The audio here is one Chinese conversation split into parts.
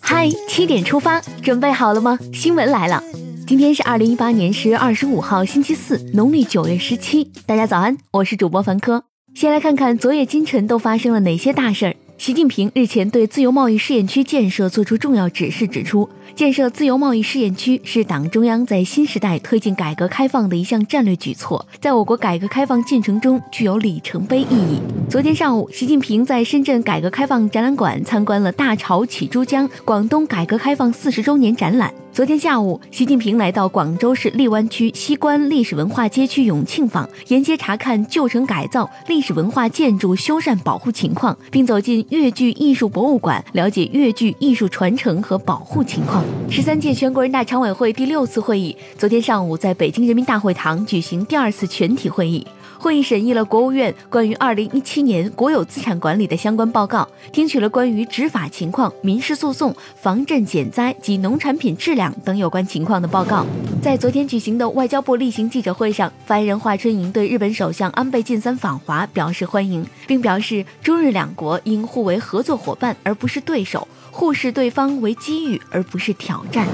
嗨，七点出发，准备好了吗？新闻来了，今天是二零一八年十月二十五号，星期四，农历九月十七。大家早安，我是主播凡科。先来看看昨夜今晨都发生了哪些大事儿。习近平日前对自由贸易试验区建设作出重要指示，指出，建设自由贸易试验区是党中央在新时代推进改革开放的一项战略举措，在我国改革开放进程中具有里程碑意义。昨天上午，习近平在深圳改革开放展览馆参观了“大潮起珠江”广东改革开放四十周年展览。昨天下午，习近平来到广州市荔湾区西关历史文化街区永庆坊，沿街查看旧城改造、历史文化建筑修缮保护情况，并走进粤剧艺术博物馆，了解粤剧艺术传承和保护情况。十三届全国人大常委会第六次会议昨天上午在北京人民大会堂举行第二次全体会议。会议审议了国务院关于二零一七年国有资产管理的相关报告，听取了关于执法情况、民事诉讼、防震减灾及农产品质量等有关情况的报告。在昨天举行的外交部例行记者会上，发言人华春莹对日本首相安倍晋三访华表示欢迎，并表示中日两国应互为合作伙伴而不是对手，互视对方为机遇而不是挑战。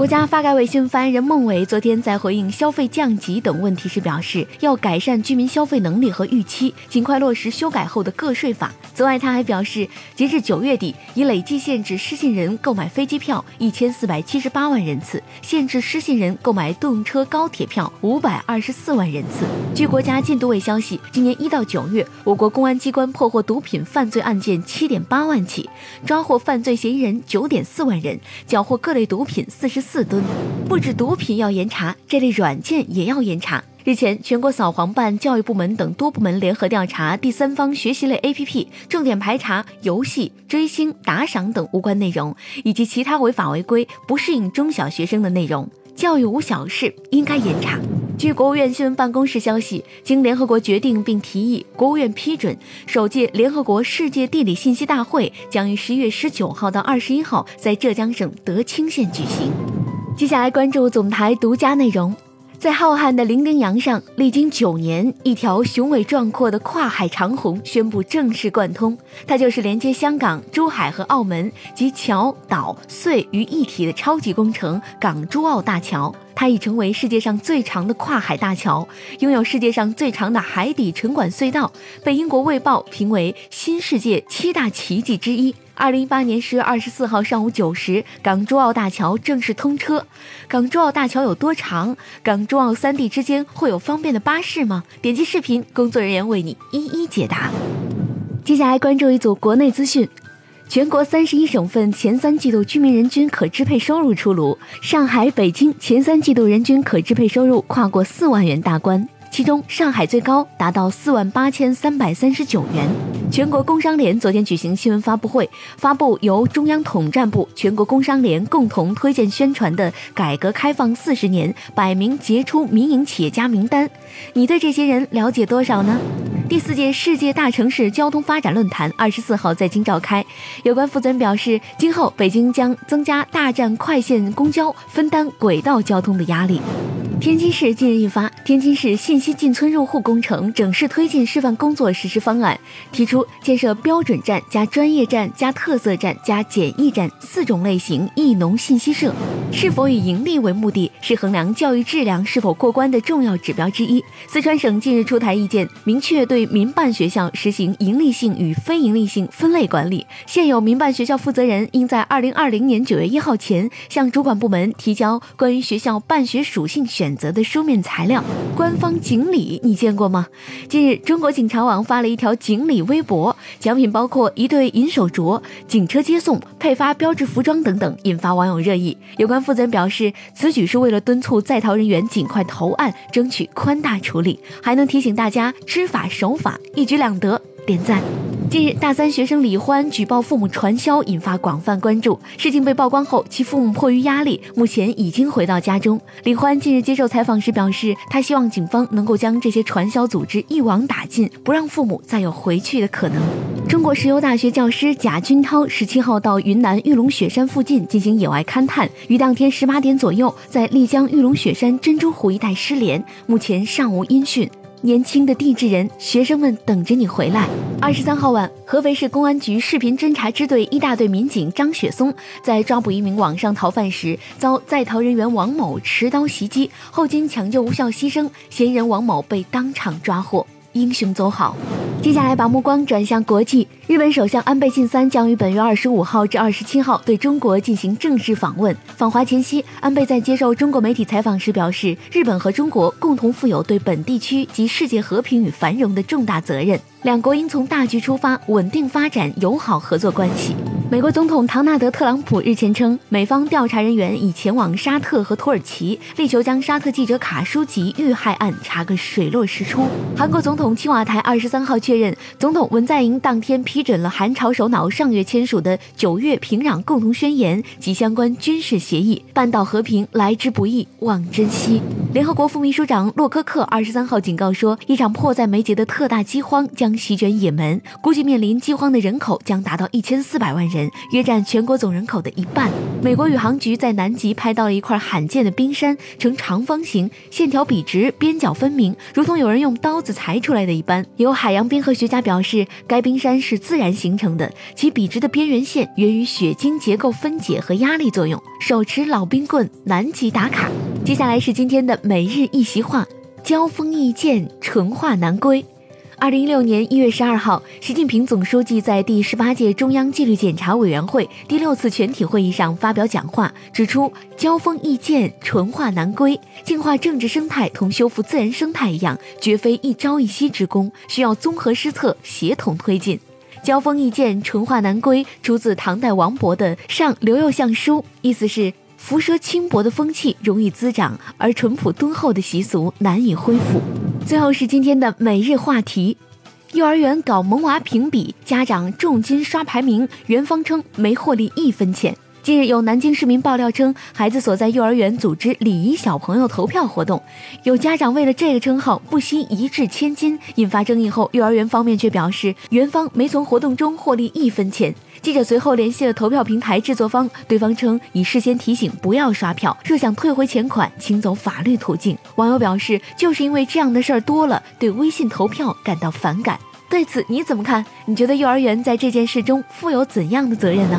国家发改委新闻发言人孟伟昨天在回应消费降级等问题时表示，要改善居民消费能力和预期，尽快落实修改后的个税法。此外，他还表示，截至九月底，已累计限制失信人购买飞机票一千四百七十八万人次，限制失信人购买动车、高铁票五百二十四万人次。据国家禁毒委消息，今年一到九月，我国公安机关破获毒品犯罪案件七点八万起，抓获犯罪嫌疑人九点四万人，缴获各类毒品四十。四四吨，不止毒品要严查，这类软件也要严查。日前，全国扫黄办、教育部门等多部门联合调查第三方学习类 APP，重点排查游戏、追星、打赏等无关内容，以及其他违法违规、不适应中小学生的内容。教育无小事，应该严查。据国务院新闻办公室消息，经联合国决定并提议，国务院批准，首届联合国世界地理信息大会将于十一月十九号到二十一号在浙江省德清县举行。接下来关注总台独家内容，在浩瀚的伶仃洋上，历经九年，一条雄伟壮阔的跨海长虹宣布正式贯通。它就是连接香港、珠海和澳门及桥、岛、隧于一体的超级工程——港珠澳大桥。它已成为世界上最长的跨海大桥，拥有世界上最长的海底沉管隧道，被英国《卫报》评为新世界七大奇迹之一。二零一八年十月二十四号上午九时，港珠澳大桥正式通车。港珠澳大桥有多长？港珠澳三地之间会有方便的巴士吗？点击视频，工作人员为你一一解答。接下来关注一组国内资讯：全国三十一省份前三季度居民人均可支配收入出炉，上海、北京前三季度人均可支配收入跨过四万元大关，其中上海最高达到四万八千三百三十九元。全国工商联昨天举行新闻发布会，发布由中央统战部、全国工商联共同推荐宣传的改革开放四十年百名杰出民营企业家名单。你对这些人了解多少呢？第四届世界大城市交通发展论坛二十四号在京召开，有关负责人表示，今后北京将增加大站快线公交，分担轨道交通的压力。天津市近日印发《天津市信息进村入户工程整市推进示范工作实施方案》，提出建设标准站加专业站加特色站加简易站四种类型义农信息社。是否以盈利为目的，是衡量教育质量是否过关的重要指标之一。四川省近日出台意见，明确对民办学校实行盈利性与非盈利性分类管理。现有民办学校负责人应在二零二零年九月一号前向主管部门提交关于学校办学属性选。择的书面材料，官方锦鲤你见过吗？近日，中国警察网发了一条锦鲤微博，奖品包括一对银手镯、警车接送、配发标志服装等等，引发网友热议。有关负责人表示，此举是为了敦促在逃人员尽快投案，争取宽大处理，还能提醒大家知法守法，一举两得，点赞。近日，大三学生李欢举报父母传销，引发广泛关注。事情被曝光后，其父母迫于压力，目前已经回到家中。李欢近日接受采访时表示，他希望警方能够将这些传销组织一网打尽，不让父母再有回去的可能。中国石油大学教师贾军涛十七号到云南玉龙雪山附近进行野外勘探，于当天十八点左右在丽江玉龙雪山珍珠湖一带失联，目前尚无音讯。年轻的地质人，学生们等着你回来。二十三号晚，合肥市公安局视频侦查支队一大队民警张雪松在抓捕一名网上逃犯时，遭在逃人员王某持刀袭击，后经抢救无效牺牲，嫌疑人王某被当场抓获。英雄走好。接下来把目光转向国际，日本首相安倍晋三将于本月二十五号至二十七号对中国进行正式访问。访华前夕，安倍在接受中国媒体采访时表示，日本和中国共同负有对本地区及世界和平与繁荣的重大责任，两国应从大局出发，稳定发展友好合作关系。美国总统唐纳德·特朗普日前称，美方调查人员已前往沙特和土耳其，力求将沙特记者卡舒吉遇害案查个水落石出。韩国总统青瓦台二十三号确认，总统文在寅当天批准了韩朝首脑上月签署的九月平壤共同宣言及相关军事协议。半岛和平来之不易，望珍惜。联合国副秘书长洛科克二十三号警告说，一场迫在眉睫的特大饥荒将席卷也门，估计面临饥荒的人口将达到一千四百万人。约占全国总人口的一半。美国宇航局在南极拍到了一块罕见的冰山，呈长方形，线条笔直，边角分明，如同有人用刀子裁出来的一般。有海洋冰河学家表示，该冰山是自然形成的，其笔直的边缘线源于雪晶结构分解和压力作用。手持老冰棍，南极打卡。接下来是今天的每日一席话：交锋易见，淳化难归。二零一六年一月十二号，习近平总书记在第十八届中央纪律检查委员会第六次全体会议上发表讲话，指出交锋易见，淳化难归。净化政治生态同修复自然生态一样，绝非一朝一夕之功，需要综合施策，协同推进。交锋易见，淳化难归，出自唐代王勃的《上刘右相书》，意思是浮奢轻薄的风气容易滋长，而淳朴敦厚的习俗难以恢复。最后是今天的每日话题：幼儿园搞萌娃评比，家长重金刷排名，园方称没获利一分钱。近日，有南京市民爆料称，孩子所在幼儿园组织礼仪小朋友投票活动，有家长为了这个称号不惜一掷千金，引发争议后，幼儿园方面却表示，园方没从活动中获利一分钱。记者随后联系了投票平台制作方，对方称已事先提醒不要刷票，若想退回钱款，请走法律途径。网友表示，就是因为这样的事儿多了，对微信投票感到反感。对此你怎么看？你觉得幼儿园在这件事中负有怎样的责任呢？